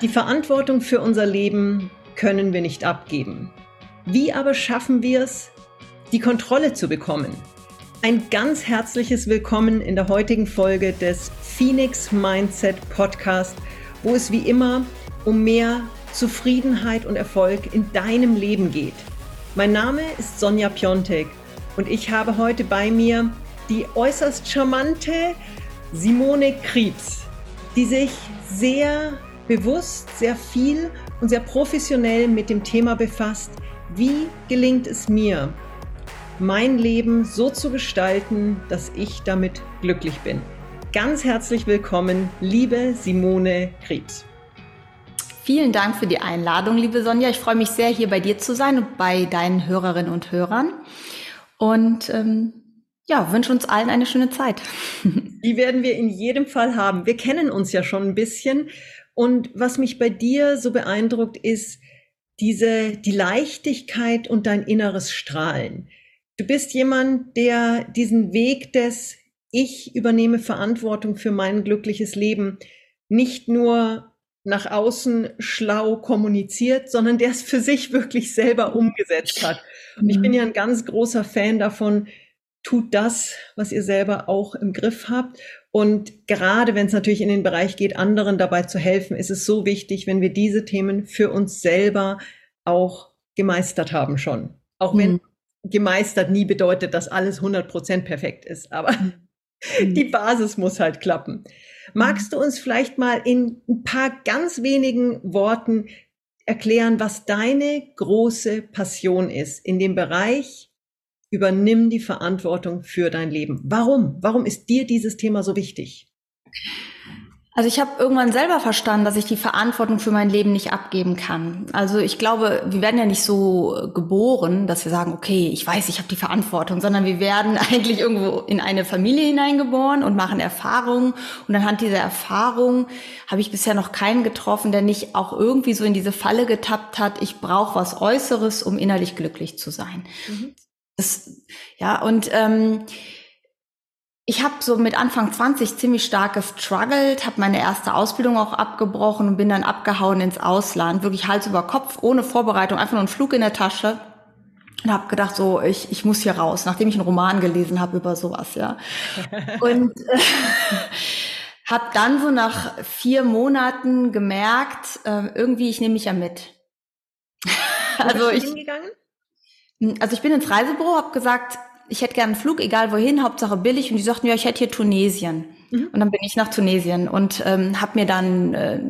Die Verantwortung für unser Leben können wir nicht abgeben. Wie aber schaffen wir es, die Kontrolle zu bekommen? Ein ganz herzliches Willkommen in der heutigen Folge des Phoenix Mindset Podcast, wo es wie immer um mehr Zufriedenheit und Erfolg in deinem Leben geht. Mein Name ist Sonja Piontek und ich habe heute bei mir die äußerst charmante Simone Kriebs, die sich sehr bewusst, sehr viel und sehr professionell mit dem Thema befasst, wie gelingt es mir, mein Leben so zu gestalten, dass ich damit glücklich bin. Ganz herzlich willkommen, liebe Simone Krebs. Vielen Dank für die Einladung, liebe Sonja. Ich freue mich sehr, hier bei dir zu sein und bei deinen Hörerinnen und Hörern. Und ähm, ja, wünsche uns allen eine schöne Zeit. Die werden wir in jedem Fall haben. Wir kennen uns ja schon ein bisschen und was mich bei dir so beeindruckt, ist diese, die Leichtigkeit und dein inneres Strahlen. Du bist jemand, der diesen Weg des Ich übernehme Verantwortung für mein glückliches Leben nicht nur nach außen schlau kommuniziert, sondern der es für sich wirklich selber umgesetzt hat. Und ich bin ja ein ganz großer Fan davon, tut das, was ihr selber auch im Griff habt. Und gerade wenn es natürlich in den Bereich geht, anderen dabei zu helfen, ist es so wichtig, wenn wir diese Themen für uns selber auch gemeistert haben schon. Auch wenn mhm. gemeistert nie bedeutet, dass alles 100% perfekt ist. Aber mhm. die Basis muss halt klappen. Magst du uns vielleicht mal in ein paar ganz wenigen Worten erklären, was deine große Passion ist in dem Bereich Übernimm die Verantwortung für dein Leben. Warum? Warum ist dir dieses Thema so wichtig? Also ich habe irgendwann selber verstanden, dass ich die Verantwortung für mein Leben nicht abgeben kann. Also ich glaube, wir werden ja nicht so geboren, dass wir sagen, okay, ich weiß, ich habe die Verantwortung, sondern wir werden eigentlich irgendwo in eine Familie hineingeboren und machen Erfahrungen. Und anhand dieser Erfahrung habe ich bisher noch keinen getroffen, der nicht auch irgendwie so in diese Falle getappt hat, ich brauche was Äußeres, um innerlich glücklich zu sein. Mhm. Das, ja, und ähm, ich habe so mit Anfang 20 ziemlich stark gestruggelt, habe meine erste Ausbildung auch abgebrochen und bin dann abgehauen ins Ausland, wirklich Hals über Kopf, ohne Vorbereitung, einfach nur einen Flug in der Tasche und habe gedacht, so ich, ich muss hier raus, nachdem ich einen Roman gelesen habe über sowas, ja. und äh, habe dann so nach vier Monaten gemerkt, äh, irgendwie ich nehme mich ja mit. also ich hingegangen? Hm, also ich bin ins Reisebüro, habe gesagt, ich hätte gerne einen Flug, egal wohin, Hauptsache billig. Und die sagten, ja, ich hätte hier Tunesien. Mhm. Und dann bin ich nach Tunesien und ähm, habe mir dann äh,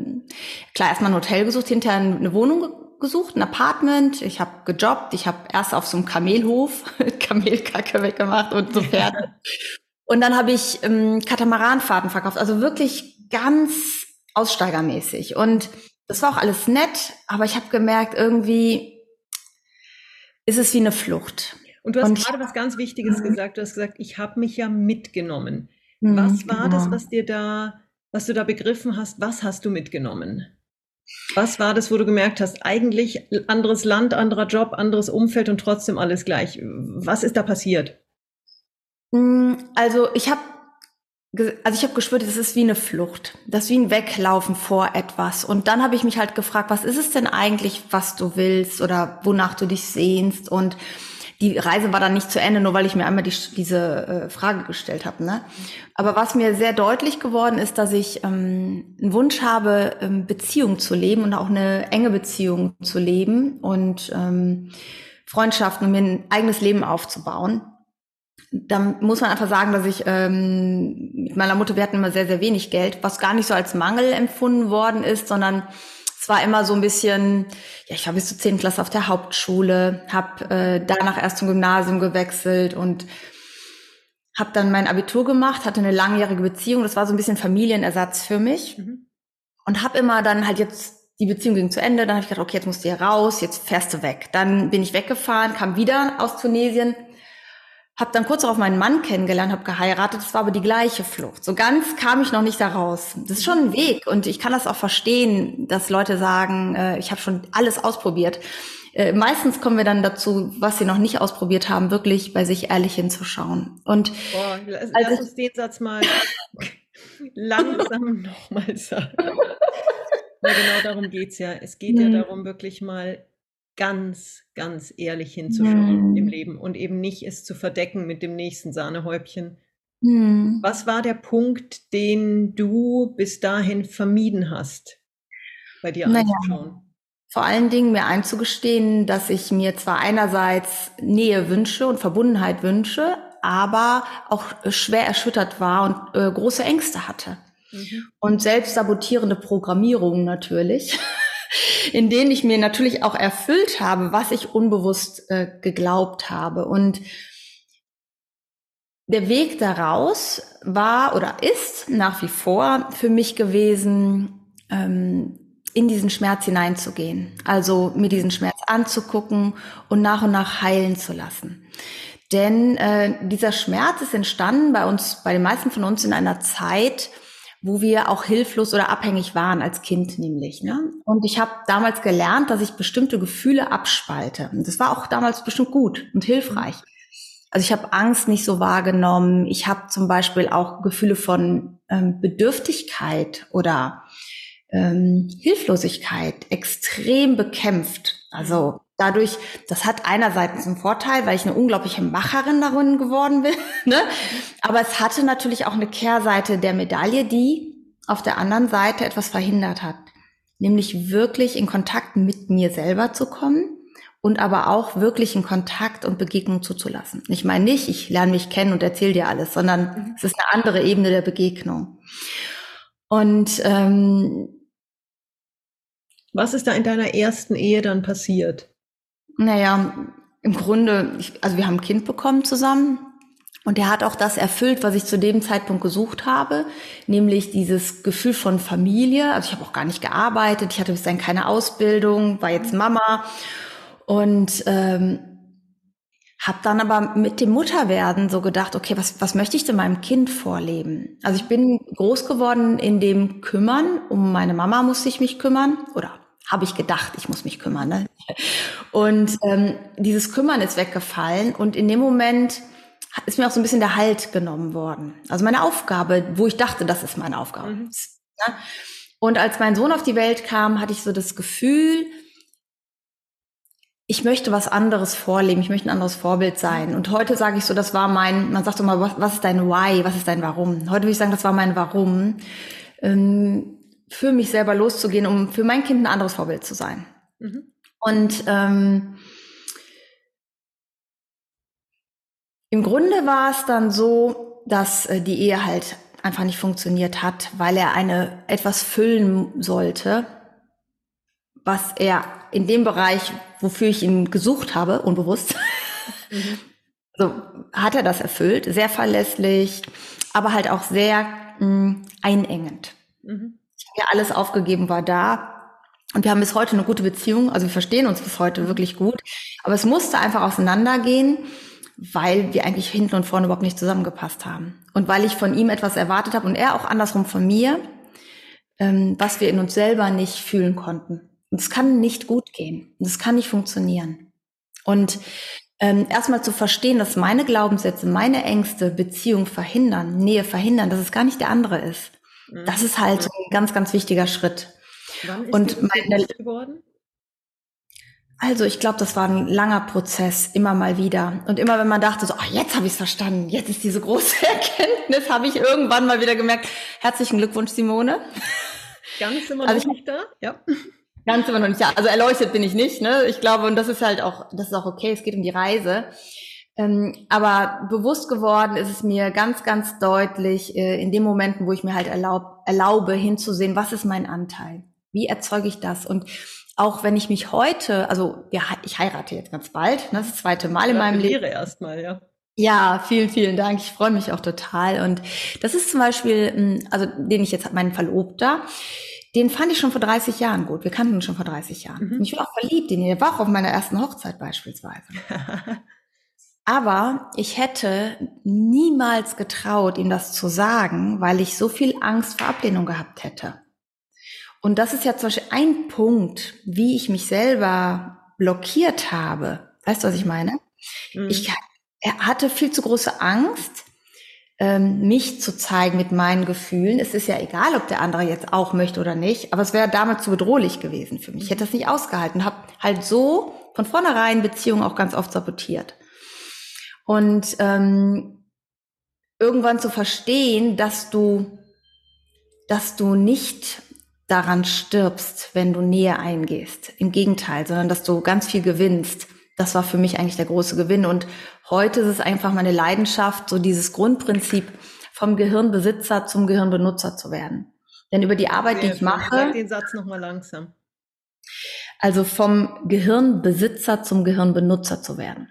klar erstmal ein Hotel gesucht, hinterher eine Wohnung gesucht, ein Apartment. Ich habe gejobbt. Ich habe erst auf so einem Kamelhof Kamelkacke weggemacht und so Pferde. und dann habe ich ähm, Katamaranfahrten verkauft. Also wirklich ganz aussteigermäßig. Und das war auch alles nett, aber ich habe gemerkt, irgendwie ist es wie eine Flucht. Und du hast und gerade was ganz Wichtiges gesagt. Du hast gesagt, ich habe mich ja mitgenommen. Mhm, was war genau. das, was dir da, was du da begriffen hast? Was hast du mitgenommen? Was war das, wo du gemerkt hast, eigentlich anderes Land, anderer Job, anderes Umfeld und trotzdem alles gleich? Was ist da passiert? Hm, also ich habe also ich habe gespürt, es ist wie eine Flucht, das ist wie ein Weglaufen vor etwas. Und dann habe ich mich halt gefragt, was ist es denn eigentlich, was du willst oder wonach du dich sehnst? Und die Reise war dann nicht zu Ende, nur weil ich mir einmal die, diese äh, Frage gestellt habe. Ne? Aber was mir sehr deutlich geworden ist, dass ich ähm, einen Wunsch habe, ähm, Beziehung zu leben und auch eine enge Beziehung zu leben und ähm, Freundschaften und mir ein eigenes Leben aufzubauen da muss man einfach sagen, dass ich ähm, mit meiner Mutter, wir hatten immer sehr, sehr wenig Geld, was gar nicht so als Mangel empfunden worden ist, sondern es war immer so ein bisschen, ja, ich war bis zur 10. Klasse auf der Hauptschule, habe äh, danach erst zum Gymnasium gewechselt und habe dann mein Abitur gemacht, hatte eine langjährige Beziehung, das war so ein bisschen Familienersatz für mich mhm. und habe immer dann halt jetzt die Beziehung ging zu Ende, dann habe ich gedacht, okay, jetzt musst du hier raus, jetzt fährst du weg. Dann bin ich weggefahren, kam wieder aus Tunesien, habe dann kurz darauf meinen Mann kennengelernt, habe geheiratet. Das war aber die gleiche Flucht. So ganz kam ich noch nicht da raus. Das ist schon ein Weg und ich kann das auch verstehen, dass Leute sagen, äh, ich habe schon alles ausprobiert. Äh, meistens kommen wir dann dazu, was sie noch nicht ausprobiert haben, wirklich bei sich ehrlich hinzuschauen. Und Boah, lass, also, lass uns den Satz mal langsam nochmal sagen. Ja, genau darum geht es ja. Es geht hm. ja darum, wirklich mal ganz, ganz ehrlich hinzuschauen hm. im Leben und eben nicht es zu verdecken mit dem nächsten Sahnehäubchen. Hm. Was war der Punkt, den du bis dahin vermieden hast, bei dir naja. anzuschauen? Vor allen Dingen mir einzugestehen, dass ich mir zwar einerseits Nähe wünsche und Verbundenheit wünsche, aber auch schwer erschüttert war und äh, große Ängste hatte. Mhm. Und selbst sabotierende Programmierungen natürlich, in denen ich mir natürlich auch erfüllt habe, was ich unbewusst äh, geglaubt habe. Und der Weg daraus war oder ist nach wie vor für mich gewesen, ähm, in diesen Schmerz hineinzugehen. Also mir diesen Schmerz anzugucken und nach und nach heilen zu lassen. Denn äh, dieser Schmerz ist entstanden bei uns, bei den meisten von uns in einer Zeit, wo wir auch hilflos oder abhängig waren als Kind nämlich. Ne? Und ich habe damals gelernt, dass ich bestimmte Gefühle abspalte. Und das war auch damals bestimmt gut und hilfreich. Also ich habe Angst nicht so wahrgenommen. Ich habe zum Beispiel auch Gefühle von ähm, Bedürftigkeit oder ähm, Hilflosigkeit extrem bekämpft. Also dadurch, das hat einerseits einen Vorteil, weil ich eine unglaubliche Macherin darin geworden bin, ne? aber es hatte natürlich auch eine Kehrseite der Medaille, die auf der anderen Seite etwas verhindert hat, nämlich wirklich in Kontakt mit mir selber zu kommen und aber auch wirklich in Kontakt und Begegnung zuzulassen. Ich meine nicht, ich lerne mich kennen und erzähle dir alles, sondern mhm. es ist eine andere Ebene der Begegnung. Und ähm, was ist da in deiner ersten Ehe dann passiert? Naja, im Grunde, ich, also wir haben ein Kind bekommen zusammen und er hat auch das erfüllt, was ich zu dem Zeitpunkt gesucht habe, nämlich dieses Gefühl von Familie. Also ich habe auch gar nicht gearbeitet, ich hatte bis dahin keine Ausbildung, war jetzt Mama und ähm, habe dann aber mit dem Mutterwerden so gedacht, okay, was, was möchte ich denn meinem Kind vorleben? Also ich bin groß geworden in dem Kümmern, um meine Mama musste ich mich kümmern oder habe ich gedacht, ich muss mich kümmern. Ne? Und ähm, dieses Kümmern ist weggefallen und in dem Moment ist mir auch so ein bisschen der Halt genommen worden. Also meine Aufgabe, wo ich dachte, das ist meine Aufgabe. Mhm. Ne? Und als mein Sohn auf die Welt kam, hatte ich so das Gefühl, ich möchte was anderes vorleben, ich möchte ein anderes Vorbild sein. Und heute sage ich so, das war mein, man sagt immer, was, was ist dein Why, was ist dein Warum? Heute würde ich sagen, das war mein Warum, ähm, für mich selber loszugehen, um für mein Kind ein anderes Vorbild zu sein. Mhm. Und ähm, im Grunde war es dann so, dass äh, die Ehe halt einfach nicht funktioniert hat, weil er eine etwas füllen sollte, was er in dem Bereich, wofür ich ihn gesucht habe, unbewusst, mhm. so hat er das erfüllt, sehr verlässlich, aber halt auch sehr mh, mm, einengend. Mhm. Ja alles aufgegeben, war da. Und wir haben bis heute eine gute Beziehung, also wir verstehen uns bis heute wirklich gut. Aber es musste einfach auseinandergehen, weil wir eigentlich hinten und vorne überhaupt nicht zusammengepasst haben. Und weil ich von ihm etwas erwartet habe und er auch andersrum von mir, ähm, was wir in uns selber nicht fühlen konnten. Und es kann nicht gut gehen. Und es kann nicht funktionieren. Und ähm, erstmal zu verstehen, dass meine Glaubenssätze, meine Ängste Beziehung verhindern, Nähe verhindern, dass es gar nicht der andere ist. Mhm. Das ist halt ein ganz, ganz wichtiger Schritt. Wann ist Und meine, geworden? Also ich glaube, das war ein langer Prozess, immer mal wieder. Und immer wenn man dachte, so, oh, jetzt habe ich es verstanden, jetzt ist diese große Erkenntnis, habe ich irgendwann mal wieder gemerkt. Herzlichen Glückwunsch, Simone. Ganz immer also noch nicht da, ja. Ganz immer noch nicht da. Also erleuchtet bin ich nicht. Ne? Ich glaube, und das ist halt auch, das ist auch okay. Es geht um die Reise. Ähm, aber bewusst geworden ist es mir ganz, ganz deutlich äh, in den Momenten, wo ich mir halt erlaub, erlaube, hinzusehen, was ist mein Anteil? Wie erzeuge ich das? Und auch wenn ich mich heute, also ja, ich heirate jetzt ganz bald, ne, das, das zweite Mal in meinem Leben. erstmal, ja. Ja, vielen, vielen Dank. Ich freue mich auch total. Und das ist zum Beispiel, hm, also den ich jetzt meinen Verlobter, den fand ich schon vor 30 Jahren gut. Wir kannten ihn schon vor 30 Jahren. Mhm. Und ich bin auch verliebt in ihn. Er war auch auf meiner ersten Hochzeit beispielsweise. Aber ich hätte niemals getraut, ihm das zu sagen, weil ich so viel Angst vor Ablehnung gehabt hätte. Und das ist ja zum Beispiel ein Punkt, wie ich mich selber blockiert habe. Weißt du, was ich meine? Mhm. Ich er hatte viel zu große Angst, ähm, mich zu zeigen mit meinen Gefühlen. Es ist ja egal, ob der andere jetzt auch möchte oder nicht, aber es wäre damit zu bedrohlich gewesen für mich. Ich hätte das nicht ausgehalten, habe halt so von vornherein Beziehungen auch ganz oft sabotiert. Und ähm, irgendwann zu verstehen, dass du, dass du nicht daran stirbst, wenn du Nähe eingehst. Im Gegenteil, sondern dass du ganz viel gewinnst. Das war für mich eigentlich der große Gewinn. Und heute ist es einfach meine Leidenschaft, so dieses Grundprinzip vom Gehirnbesitzer zum Gehirnbenutzer zu werden. Denn über die Arbeit, die ich mache. Sag den Satz nochmal langsam. Also vom Gehirnbesitzer zum Gehirnbenutzer zu werden.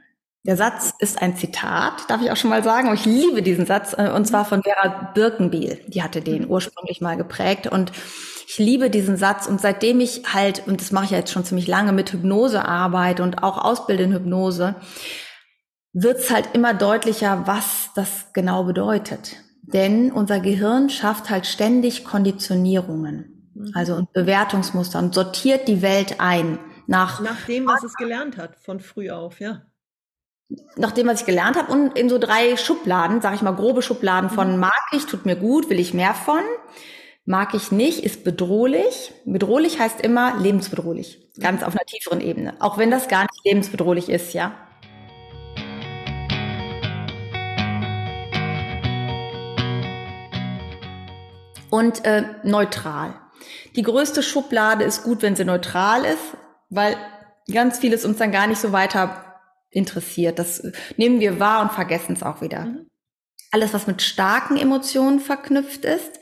Der Satz ist ein Zitat, darf ich auch schon mal sagen, aber ich liebe diesen Satz, äh, und zwar von Vera Birkenbiel. Die hatte den mhm. ursprünglich mal geprägt und ich liebe diesen Satz und seitdem ich halt, und das mache ich jetzt schon ziemlich lange, mit Hypnose arbeite und auch ausbilde in Hypnose, wird's halt immer deutlicher, was das genau bedeutet. Denn unser Gehirn schafft halt ständig Konditionierungen. Mhm. Also und Bewertungsmuster und sortiert die Welt ein nach nach dem, was es gelernt hat von früh auf, ja. Nach dem, was ich gelernt habe und in so drei Schubladen, sage ich mal grobe Schubladen von mhm. mag ich, tut mir gut, will ich mehr von, mag ich nicht, ist bedrohlich. Bedrohlich heißt immer lebensbedrohlich, ganz auf einer tieferen Ebene, auch wenn das gar nicht lebensbedrohlich ist, ja. Und äh, neutral. Die größte Schublade ist gut, wenn sie neutral ist, weil ganz vieles uns dann gar nicht so weiter interessiert. Das nehmen wir wahr und vergessen es auch wieder. Mhm. Alles, was mit starken Emotionen verknüpft ist,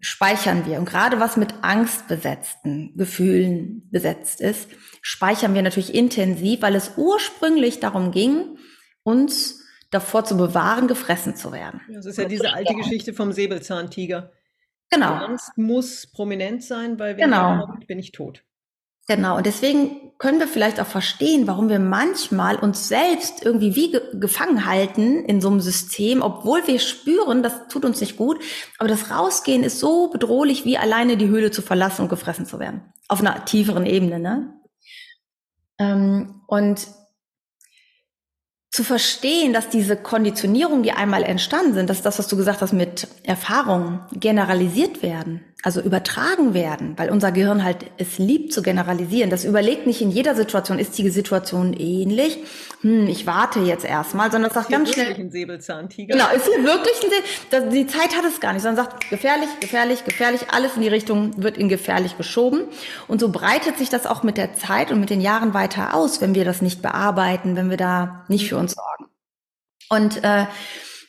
speichern wir. Und gerade was mit angstbesetzten Gefühlen besetzt ist, speichern wir natürlich intensiv, weil es ursprünglich darum ging, uns davor zu bewahren, gefressen zu werden. Das ist ja diese alte Geschichte vom Säbelzahntiger. Genau. Die Angst muss prominent sein, weil wenn genau. kommt, bin ich tot. Genau. Und deswegen können wir vielleicht auch verstehen, warum wir manchmal uns selbst irgendwie wie ge gefangen halten in so einem System, obwohl wir spüren, das tut uns nicht gut. Aber das Rausgehen ist so bedrohlich, wie alleine die Höhle zu verlassen und gefressen zu werden. Auf einer tieferen Ebene, ne? Ähm, und zu verstehen, dass diese Konditionierungen, die einmal entstanden sind, dass das, was du gesagt hast, mit Erfahrungen generalisiert werden also übertragen werden, weil unser Gehirn halt es liebt zu generalisieren. Das überlegt nicht in jeder Situation, ist die Situation ähnlich? Hm, ich warte jetzt erstmal, sondern das sagt ganz schnell. Ist ein Säbelzahntiger. Genau, ist hier wirklich ein Säbelzahntiger? Die Zeit hat es gar nicht, sondern sagt gefährlich, gefährlich, gefährlich, alles in die Richtung wird in gefährlich geschoben. Und so breitet sich das auch mit der Zeit und mit den Jahren weiter aus, wenn wir das nicht bearbeiten, wenn wir da nicht für uns sorgen. Und äh,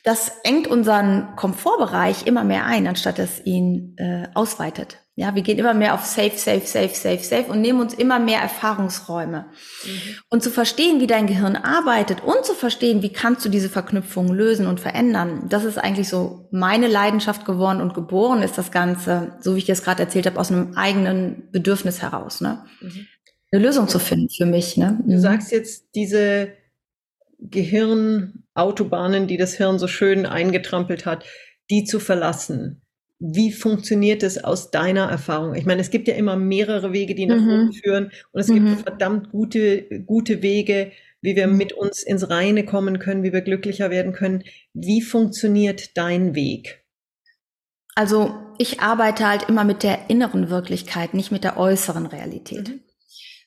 das engt unseren Komfortbereich immer mehr ein, anstatt es ihn äh, ausweitet. Ja, wir gehen immer mehr auf Safe, Safe, Safe, Safe, Safe und nehmen uns immer mehr Erfahrungsräume. Mhm. Und zu verstehen, wie dein Gehirn arbeitet und zu verstehen, wie kannst du diese Verknüpfungen lösen und verändern, das ist eigentlich so meine Leidenschaft geworden und geboren ist das Ganze, so wie ich dir das gerade erzählt habe, aus einem eigenen Bedürfnis heraus. Ne? Mhm. Eine Lösung zu finden für mich. Ne? Du mhm. sagst jetzt diese Gehirnautobahnen, die das Hirn so schön eingetrampelt hat, die zu verlassen. Wie funktioniert es aus deiner Erfahrung? Ich meine, es gibt ja immer mehrere Wege, die nach mhm. oben führen und es mhm. gibt verdammt gute, gute Wege, wie wir mit uns ins Reine kommen können, wie wir glücklicher werden können. Wie funktioniert dein Weg? Also ich arbeite halt immer mit der inneren Wirklichkeit, nicht mit der äußeren Realität. Mhm.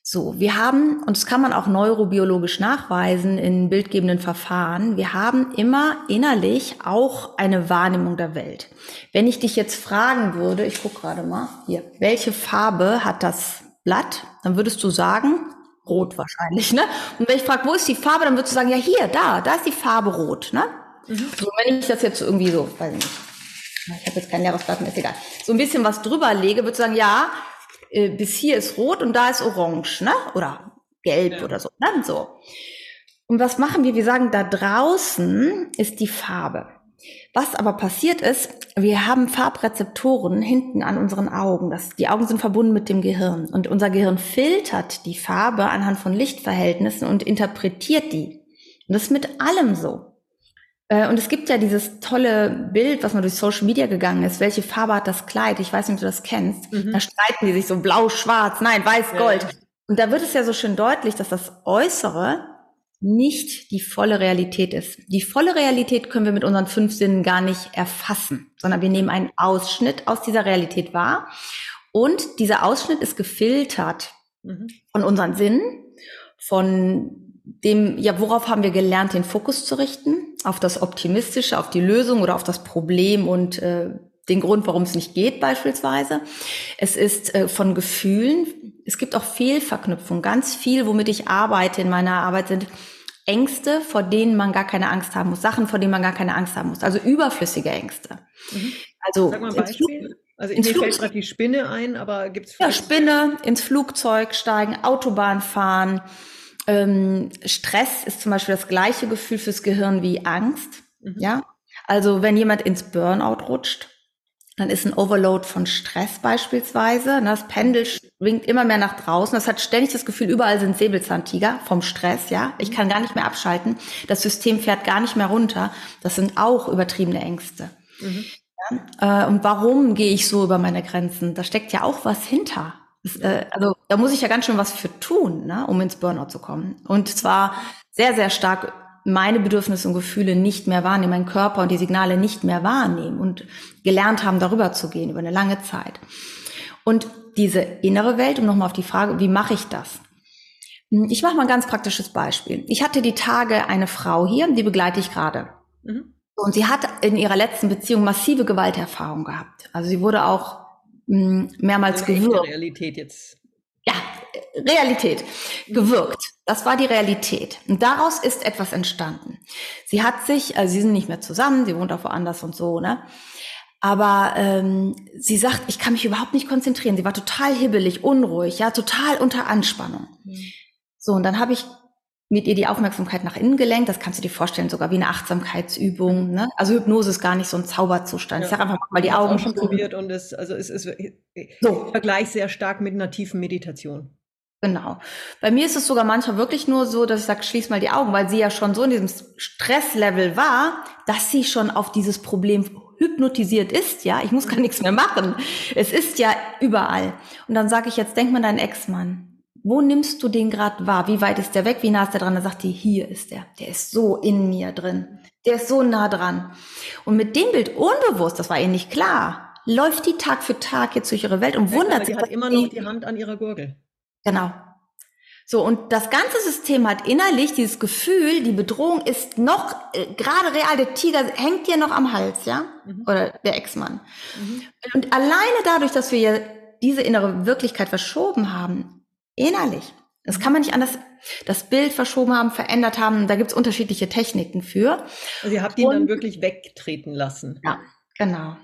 So, wir haben, und das kann man auch neurobiologisch nachweisen in bildgebenden Verfahren, wir haben immer innerlich auch eine Wahrnehmung der Welt. Wenn ich dich jetzt fragen würde, ich gucke gerade mal, hier, welche Farbe hat das Blatt, dann würdest du sagen, rot wahrscheinlich, ne? Und wenn ich frage, wo ist die Farbe, dann würdest du sagen, ja hier, da, da ist die Farbe rot, ne? Mhm. So, wenn ich das jetzt irgendwie so, weiß ich nicht, ich habe jetzt kein leeres Blatt mehr, ist egal, so ein bisschen was drüber lege, würdest du sagen, ja, äh, bis hier ist rot und da ist orange, ne? Oder gelb ja. oder so. Dann so. Und was machen wir? Wir sagen, da draußen ist die Farbe. Was aber passiert ist, wir haben Farbrezeptoren hinten an unseren Augen. Das, die Augen sind verbunden mit dem Gehirn. Und unser Gehirn filtert die Farbe anhand von Lichtverhältnissen und interpretiert die. Und das ist mit allem so. Äh, und es gibt ja dieses tolle Bild, was mal durch Social Media gegangen ist. Welche Farbe hat das Kleid? Ich weiß nicht, ob du das kennst. Mhm. Da streiten die sich so blau, schwarz, nein, weiß, gold. Ja. Und da wird es ja so schön deutlich, dass das Äußere nicht die volle Realität ist. Die volle Realität können wir mit unseren fünf Sinnen gar nicht erfassen, sondern wir nehmen einen Ausschnitt aus dieser Realität wahr und dieser Ausschnitt ist gefiltert mhm. von unseren Sinnen, von dem, ja, worauf haben wir gelernt, den Fokus zu richten? Auf das Optimistische, auf die Lösung oder auf das Problem und äh, den Grund, warum es nicht geht beispielsweise. Es ist äh, von Gefühlen. Es gibt auch Fehlverknüpfung. Ganz viel, womit ich arbeite in meiner Arbeit, sind Ängste, vor denen man gar keine Angst haben muss. Sachen, vor denen man gar keine Angst haben muss. Also überflüssige Ängste. Mhm. Also Sag mal ein Beispiel. Also mir fällt gerade die Spinne ein, aber gibt es Ja, Spinne, ins Flugzeug steigen, Autobahn fahren. Ähm, Stress ist zum Beispiel das gleiche Gefühl fürs Gehirn wie Angst. Mhm. Ja, also wenn jemand ins Burnout rutscht, dann ist ein Overload von Stress beispielsweise. Ne, das Pendel schwingt immer mehr nach draußen. Das hat ständig das Gefühl, überall sind Säbelzahntiger vom Stress. Ja, ich kann gar nicht mehr abschalten. Das System fährt gar nicht mehr runter. Das sind auch übertriebene Ängste. Mhm. Ja? Äh, und warum gehe ich so über meine Grenzen? Da steckt ja auch was hinter. Das, äh, also da muss ich ja ganz schön was für tun, ne, um ins Burnout zu kommen. Und zwar sehr, sehr stark meine Bedürfnisse und Gefühle nicht mehr wahrnehmen, meinen Körper und die Signale nicht mehr wahrnehmen und gelernt haben, darüber zu gehen über eine lange Zeit. Und diese innere Welt, um nochmal auf die Frage, wie mache ich das? Hm, ich mache mal ein ganz praktisches Beispiel. Ich hatte die Tage eine Frau hier, die begleite ich gerade. Mhm. Und sie hat in ihrer letzten Beziehung massive Gewalterfahrung gehabt. Also sie wurde auch hm, mehrmals gewürgt. Realität jetzt. Ja, Realität gewirkt. Das war die Realität. Und daraus ist etwas entstanden. Sie hat sich, also sie sind nicht mehr zusammen, sie wohnt auch woanders und so, ne? Aber ähm, sie sagt, ich kann mich überhaupt nicht konzentrieren. Sie war total hibbelig, unruhig, ja, total unter Anspannung. Mhm. So, und dann habe ich mit ihr die Aufmerksamkeit nach innen gelenkt. Das kannst du dir vorstellen, sogar wie eine Achtsamkeitsübung. Ne? Also Hypnose ist gar nicht so ein Zauberzustand. Ja. Ich sag einfach mal die Augen. Ich habe schon probiert und es, also es ist so. Vergleich sehr stark mit einer tiefen Meditation. Genau. Bei mir ist es sogar manchmal wirklich nur so, dass ich sage, schließ mal die Augen, weil sie ja schon so in diesem Stresslevel war, dass sie schon auf dieses Problem hypnotisiert ist, ja. Ich muss gar nichts mehr machen. Es ist ja überall. Und dann sage ich jetzt, denk mal deinen Ex-Mann. Wo nimmst du den gerade wahr? Wie weit ist der weg? Wie nah ist der dran? Dann sagt die, hier ist der. Der ist so in mir drin. Der ist so nah dran. Und mit dem Bild unbewusst, das war ihr nicht klar, läuft die Tag für Tag jetzt durch ihre Welt und wundert sich. Sie hat immer noch die Hand an ihrer Gurgel. Genau. So, und das ganze System hat innerlich dieses Gefühl, die Bedrohung ist noch äh, gerade real, der Tiger hängt dir noch am Hals, ja? Mhm. Oder der Ex-Mann. Mhm. Und alleine dadurch, dass wir diese innere Wirklichkeit verschoben haben, innerlich, das kann man nicht anders, das Bild verschoben haben, verändert haben, da gibt's unterschiedliche Techniken für. Also ihr habt ihn und, dann wirklich wegtreten lassen. Ja, genau.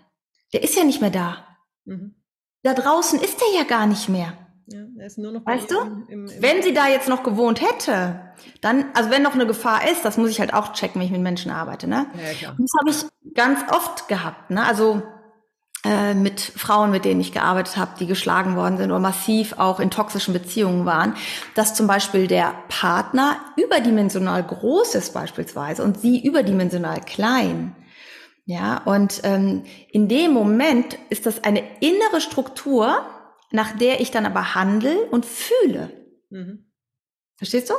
Der ist ja nicht mehr da. Mhm. Da draußen ist er ja gar nicht mehr. Ja, er ist nur noch weißt du, im, im, im wenn sie da jetzt noch gewohnt hätte, dann, also wenn noch eine Gefahr ist, das muss ich halt auch checken, wenn ich mit Menschen arbeite, ne? Ja, klar. Und das habe ich ganz oft gehabt, ne? Also äh, mit Frauen, mit denen ich gearbeitet habe, die geschlagen worden sind oder massiv auch in toxischen Beziehungen waren, dass zum Beispiel der Partner überdimensional groß ist beispielsweise und sie überdimensional klein. Ja, und ähm, in dem Moment ist das eine innere Struktur, nach der ich dann aber handle und fühle. Mhm. Verstehst du?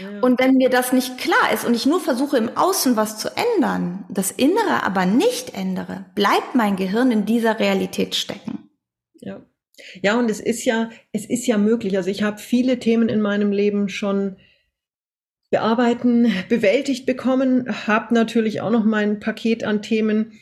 Ja. Und wenn mir das nicht klar ist und ich nur versuche im Außen was zu ändern, das Innere aber nicht ändere, bleibt mein Gehirn in dieser Realität stecken. Ja. Ja, und es ist ja, es ist ja möglich. Also ich habe viele Themen in meinem Leben schon bearbeiten, bewältigt bekommen, habe natürlich auch noch mein Paket an Themen,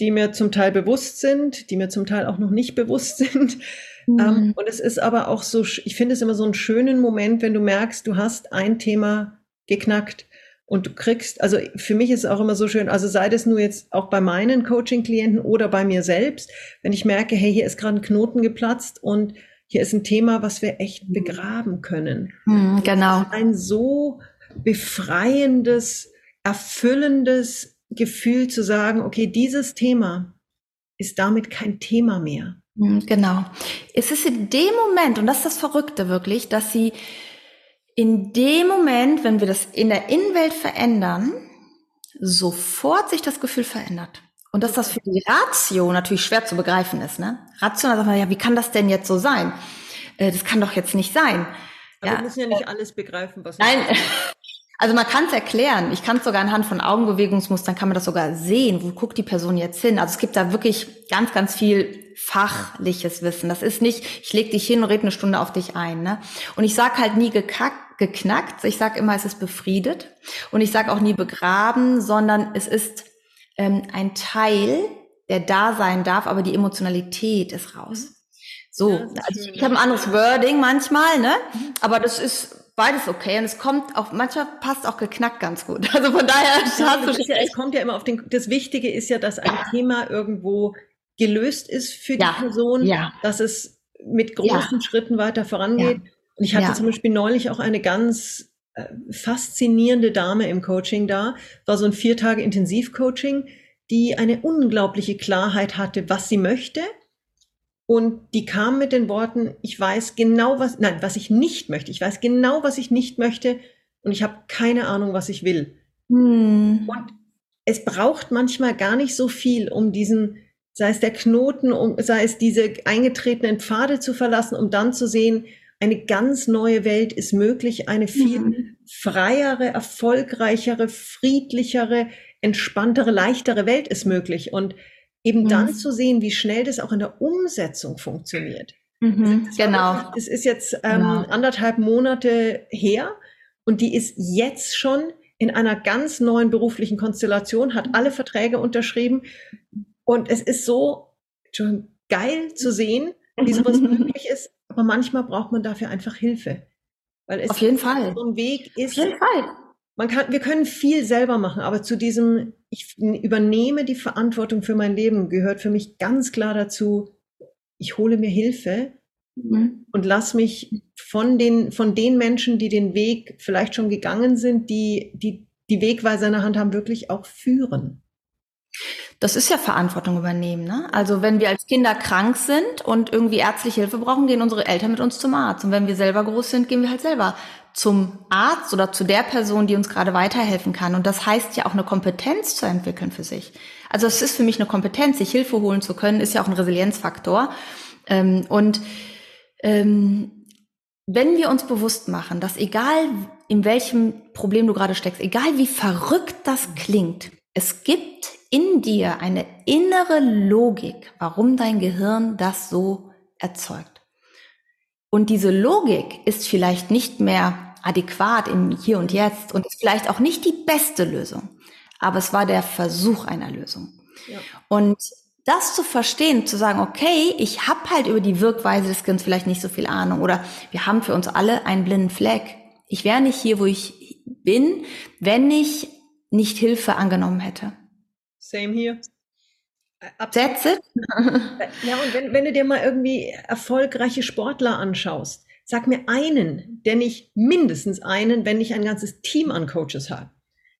die mir zum Teil bewusst sind, die mir zum Teil auch noch nicht bewusst sind. Mhm. Ähm, und es ist aber auch so, ich finde es immer so einen schönen Moment, wenn du merkst, du hast ein Thema geknackt und du kriegst, also für mich ist es auch immer so schön, also sei das nur jetzt auch bei meinen Coaching-Klienten oder bei mir selbst, wenn ich merke, hey, hier ist gerade ein Knoten geplatzt und hier ist ein Thema, was wir echt mhm. begraben können. Mhm, genau. Ein so befreiendes, erfüllendes Gefühl zu sagen, okay, dieses Thema ist damit kein Thema mehr. Hm, genau. Es ist in dem Moment, und das ist das Verrückte wirklich, dass sie in dem Moment, wenn wir das in der Innenwelt verändern, sofort sich das Gefühl verändert. Und dass das für die Ratio natürlich schwer zu begreifen ist. Ne? Rational sagt man, ja, wie kann das denn jetzt so sein? Äh, das kann doch jetzt nicht sein. Aber ja. wir müssen ja nicht alles begreifen, was Nein, Also man kann es erklären. Ich kann es sogar anhand von Augenbewegungsmustern kann man das sogar sehen. Wo guckt die Person jetzt hin? Also es gibt da wirklich ganz, ganz viel fachliches Wissen. Das ist nicht, ich leg dich hin und rede eine Stunde auf dich ein. Ne? Und ich sag halt nie gekackt, geknackt. Ich sag immer, es ist befriedet. Und ich sag auch nie begraben, sondern es ist ähm, ein Teil, der da sein darf, aber die Emotionalität ist raus. So, ja, also ich habe ein anderes Wording manchmal, ne? Mhm. Aber das ist beides okay. Und es kommt auch, manchmal passt auch geknackt ganz gut. Also von daher ja, hast du ja, es kommt ja immer auf den, das Wichtige ist ja, dass ein ja. Thema irgendwo gelöst ist für die Person, dass es mit großen Schritten weiter vorangeht. Und ich hatte zum Beispiel neulich auch eine ganz äh, faszinierende Dame im Coaching da, war so ein vier Tage Intensivcoaching, die eine unglaubliche Klarheit hatte, was sie möchte und die kam mit den Worten, ich weiß genau, was, nein, was ich nicht möchte. Ich weiß genau, was ich nicht möchte und ich habe keine Ahnung, was ich will. Hm. Und es braucht manchmal gar nicht so viel, um diesen, sei es der Knoten, um, sei es diese eingetretenen Pfade zu verlassen, um dann zu sehen, eine ganz neue Welt ist möglich, eine viel mhm. freiere, erfolgreichere, friedlichere, entspanntere, leichtere Welt ist möglich. Und eben mhm. dann zu sehen, wie schnell das auch in der Umsetzung funktioniert. Mhm, genau. Es ist jetzt ähm, genau. anderthalb Monate her und die ist jetzt schon in einer ganz neuen beruflichen Konstellation, hat alle Verträge unterschrieben und es ist so schon geil zu sehen, wie sowas möglich ist. Aber manchmal braucht man dafür einfach Hilfe. Weil es Auf jeden Fall. so ein Weg ist. Auf jeden Fall. Man kann, wir können viel selber machen, aber zu diesem ich übernehme die Verantwortung für mein Leben, gehört für mich ganz klar dazu, ich hole mir Hilfe mhm. und lass mich von den, von den Menschen, die den Weg vielleicht schon gegangen sind, die, die die Wegweiser in der Hand haben, wirklich auch führen. Das ist ja Verantwortung übernehmen. Ne? Also wenn wir als Kinder krank sind und irgendwie ärztliche Hilfe brauchen, gehen unsere Eltern mit uns zum Arzt. Und wenn wir selber groß sind, gehen wir halt selber zum Arzt oder zu der Person, die uns gerade weiterhelfen kann. Und das heißt ja auch eine Kompetenz zu entwickeln für sich. Also es ist für mich eine Kompetenz, sich Hilfe holen zu können, ist ja auch ein Resilienzfaktor. Ähm, und ähm, wenn wir uns bewusst machen, dass egal in welchem Problem du gerade steckst, egal wie verrückt das klingt, es gibt in dir eine innere Logik, warum dein Gehirn das so erzeugt. Und diese Logik ist vielleicht nicht mehr adäquat im Hier und Jetzt und ist vielleicht auch nicht die beste Lösung, aber es war der Versuch einer Lösung. Ja. Und das zu verstehen, zu sagen, okay, ich habe halt über die Wirkweise des Kindes vielleicht nicht so viel Ahnung oder wir haben für uns alle einen blinden Fleck. Ich wäre nicht hier, wo ich bin, wenn ich nicht Hilfe angenommen hätte. Same hier. That's it. ja, und wenn, wenn du dir mal irgendwie erfolgreiche Sportler anschaust, Sag mir einen, der nicht mindestens einen, wenn nicht ein ganzes Team an Coaches hat.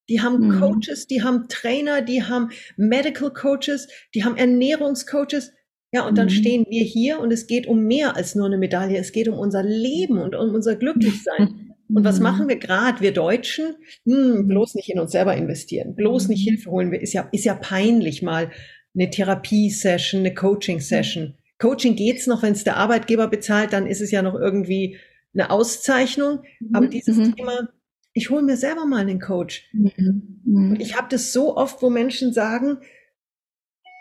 Die haben mhm. Coaches, die haben Trainer, die haben Medical Coaches, die haben Ernährungscoaches. Ja, und dann mhm. stehen wir hier und es geht um mehr als nur eine Medaille. Es geht um unser Leben und um unser Glücklichsein. Und was mhm. machen wir gerade, wir Deutschen? Hm, bloß nicht in uns selber investieren, bloß nicht mhm. Hilfe holen. Ist ja, ist ja peinlich mal eine Therapie-Session, eine Coaching-Session. Coaching geht's noch, wenn es der Arbeitgeber bezahlt, dann ist es ja noch irgendwie eine Auszeichnung. Mhm. Aber dieses mhm. Thema, ich hole mir selber mal einen Coach. Mhm. mhm. Ich habe das so oft, wo Menschen sagen,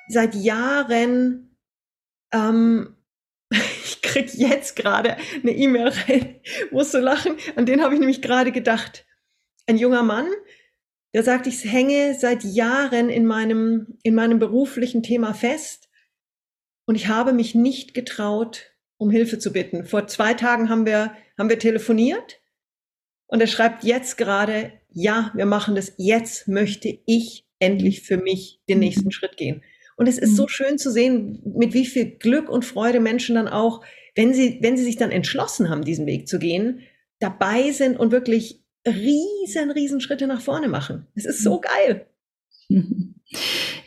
seit Jahren, ähm, ich krieg jetzt gerade eine E-Mail rein, musst du lachen, an den habe ich nämlich gerade gedacht. Ein junger Mann, der sagt, ich hänge seit Jahren in meinem, in meinem beruflichen Thema fest und ich habe mich nicht getraut, um Hilfe zu bitten. Vor zwei Tagen haben wir, haben wir telefoniert und er schreibt jetzt gerade, ja, wir machen das. Jetzt möchte ich endlich für mich den nächsten Schritt gehen. Und es ist so mhm. schön zu sehen, mit wie viel Glück und Freude Menschen dann auch, wenn sie, wenn sie sich dann entschlossen haben, diesen Weg zu gehen, dabei sind und wirklich riesen, riesen Schritte nach vorne machen. Es ist so mhm. geil.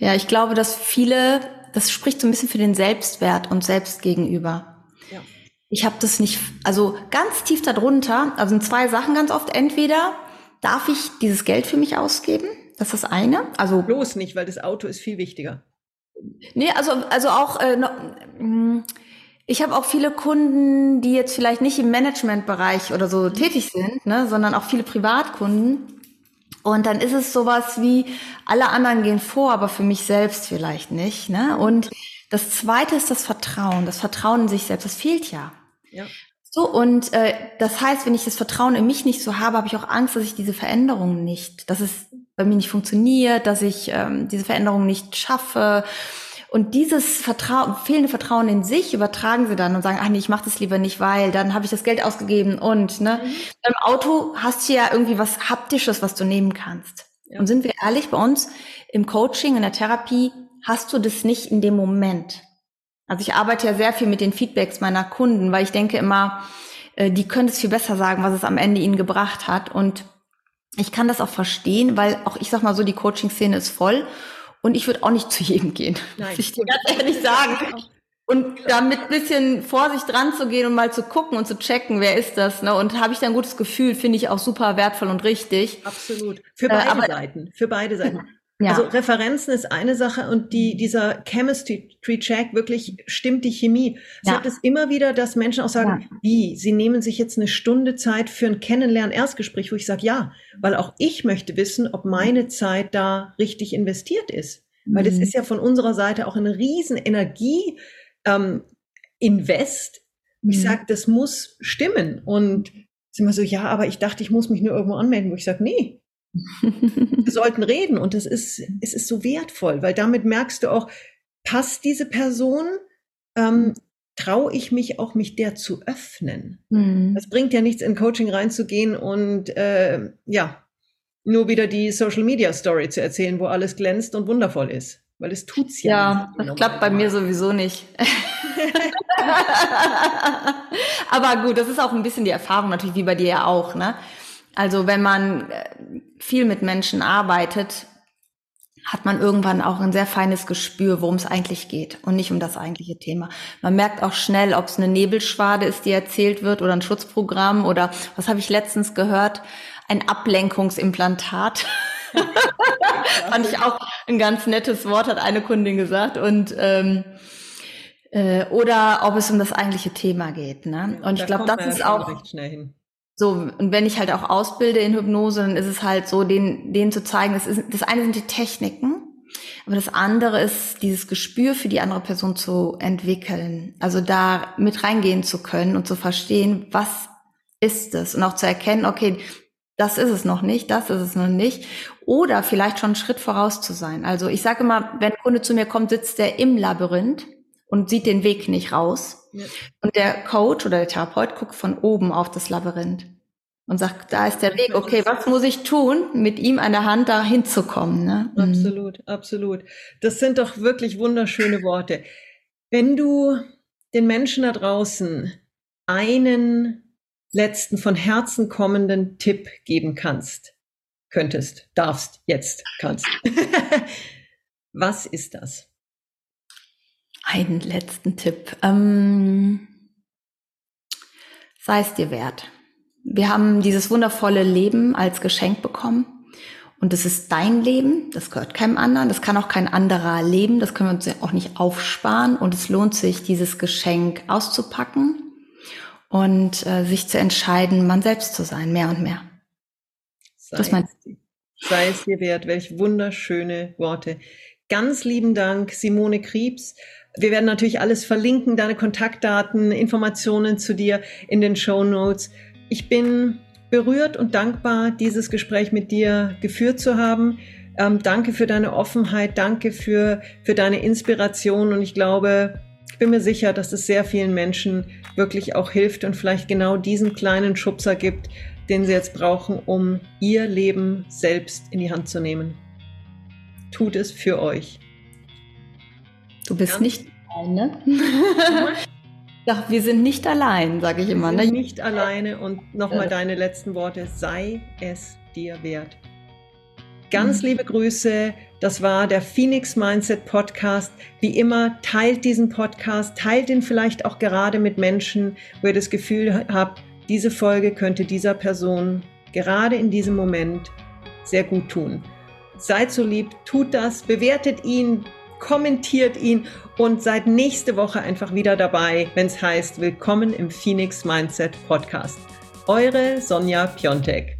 Ja, ich glaube, dass viele das spricht so ein bisschen für den Selbstwert und selbst gegenüber. Ja. Ich habe das nicht, also ganz tief darunter, also sind zwei Sachen ganz oft. Entweder darf ich dieses Geld für mich ausgeben, das ist das eine. Also bloß nicht, weil das Auto ist viel wichtiger. Nee, also also auch äh, mm, ich habe auch viele Kunden, die jetzt vielleicht nicht im Managementbereich oder so mhm. tätig sind, ne, sondern auch viele Privatkunden. Und dann ist es sowas wie, alle anderen gehen vor, aber für mich selbst vielleicht nicht. Ne? Und das Zweite ist das Vertrauen. Das Vertrauen in sich selbst, das fehlt ja. ja. So, und äh, das heißt, wenn ich das Vertrauen in mich nicht so habe, habe ich auch Angst, dass ich diese Veränderung nicht, dass es bei mir nicht funktioniert, dass ich ähm, diese Veränderung nicht schaffe. Und dieses Vertrauen, fehlende Vertrauen in sich übertragen sie dann und sagen, ach nee, ich mache das lieber nicht, weil dann habe ich das Geld ausgegeben und ne, mhm. beim Auto hast du ja irgendwie was haptisches, was du nehmen kannst. Ja. Und sind wir ehrlich, bei uns im Coaching, in der Therapie hast du das nicht in dem Moment. Also ich arbeite ja sehr viel mit den Feedbacks meiner Kunden, weil ich denke immer, äh, die können es viel besser sagen, was es am Ende ihnen gebracht hat. Und ich kann das auch verstehen, weil auch ich sag mal so, die Coaching-Szene ist voll und ich würde auch nicht zu jedem gehen, Nein. muss ich dir ganz ehrlich sagen. Und da mit ein bisschen Vorsicht dran zu gehen und mal zu gucken und zu checken, wer ist das, ne? Und habe ich da ein gutes Gefühl, finde ich auch super wertvoll und richtig. Absolut. Für äh, beide äh, Seiten. Für beide Seiten. Ja. Also Referenzen ist eine Sache und die, dieser Chemistry Check wirklich stimmt die Chemie. Ich ja. habe es immer wieder, dass Menschen auch sagen, ja. wie, sie nehmen sich jetzt eine Stunde Zeit für ein Kennenlernen-Erstgespräch, wo ich sage, ja, weil auch ich möchte wissen, ob meine Zeit da richtig investiert ist. Mhm. Weil das mhm. ist ja von unserer Seite auch eine riesen Energie ähm, Invest. Mhm. Ich sage, das muss stimmen. Und sind wir so, ja, aber ich dachte, ich muss mich nur irgendwo anmelden, wo ich sage, nee, wir sollten reden und das ist, es ist so wertvoll, weil damit merkst du auch, passt diese Person, ähm, traue ich mich auch, mich der zu öffnen. Mhm. Das bringt ja nichts, in Coaching reinzugehen und äh, ja, nur wieder die Social Media Story zu erzählen, wo alles glänzt und wundervoll ist. Weil es tut's ja. Ja, das klappt bei mir sowieso nicht. Aber gut, das ist auch ein bisschen die Erfahrung natürlich, wie bei dir ja auch, ne? Also wenn man äh, viel mit Menschen arbeitet, hat man irgendwann auch ein sehr feines Gespür, worum es eigentlich geht und nicht um das eigentliche Thema. Man merkt auch schnell, ob es eine Nebelschwade ist, die erzählt wird oder ein Schutzprogramm oder was habe ich letztens gehört, ein Ablenkungsimplantat. Fand ich auch ein ganz nettes Wort, hat eine Kundin gesagt und ähm, äh, oder ob es um das eigentliche Thema geht. Ne? Und ich glaube, das ist auch so, und wenn ich halt auch ausbilde in Hypnose, dann ist es halt so, denen, denen zu zeigen, das, ist, das eine sind die Techniken, aber das andere ist, dieses Gespür für die andere Person zu entwickeln. Also da mit reingehen zu können und zu verstehen, was ist es? Und auch zu erkennen, okay, das ist es noch nicht, das ist es noch nicht. Oder vielleicht schon einen Schritt voraus zu sein. Also ich sage immer, wenn ein Kunde zu mir kommt, sitzt er im Labyrinth und sieht den Weg nicht raus. Ja. Und der Coach oder der Therapeut guckt von oben auf das Labyrinth und sagt, da ist der Weg. Okay, was muss ich tun, mit ihm an der Hand da hinzukommen? Ne? Mhm. Absolut, absolut. Das sind doch wirklich wunderschöne Worte. Wenn du den Menschen da draußen einen letzten von Herzen kommenden Tipp geben kannst, könntest, darfst, jetzt kannst. Was ist das? Einen letzten Tipp. Ähm, sei es dir wert. Wir haben dieses wundervolle Leben als Geschenk bekommen. Und das ist dein Leben, das gehört keinem anderen, das kann auch kein anderer leben, das können wir uns auch nicht aufsparen. Und es lohnt sich, dieses Geschenk auszupacken und äh, sich zu entscheiden, man selbst zu sein, mehr und mehr. Sei, das mein sei es dir wert, welch wunderschöne Worte. Ganz lieben Dank, Simone Kriebs. Wir werden natürlich alles verlinken, deine Kontaktdaten, Informationen zu dir in den Show Notes. Ich bin berührt und dankbar, dieses Gespräch mit dir geführt zu haben. Ähm, danke für deine Offenheit, danke für, für deine Inspiration und ich glaube, ich bin mir sicher, dass es sehr vielen Menschen wirklich auch hilft und vielleicht genau diesen kleinen Schubser gibt, den sie jetzt brauchen, um ihr Leben selbst in die Hand zu nehmen. Tut es für euch. Du bist ja. nicht alleine. Ja, wir sind nicht allein, sage ich immer. Ne? nicht alleine und nochmal ja. deine letzten Worte. Sei es dir wert. Ganz mhm. liebe Grüße. Das war der Phoenix Mindset Podcast. Wie immer, teilt diesen Podcast, teilt ihn vielleicht auch gerade mit Menschen, wo ihr das Gefühl habt, diese Folge könnte dieser Person gerade in diesem Moment sehr gut tun. Seid so lieb, tut das, bewertet ihn, kommentiert ihn und seid nächste Woche einfach wieder dabei, wenn es heißt Willkommen im Phoenix Mindset Podcast. Eure Sonja Piontek.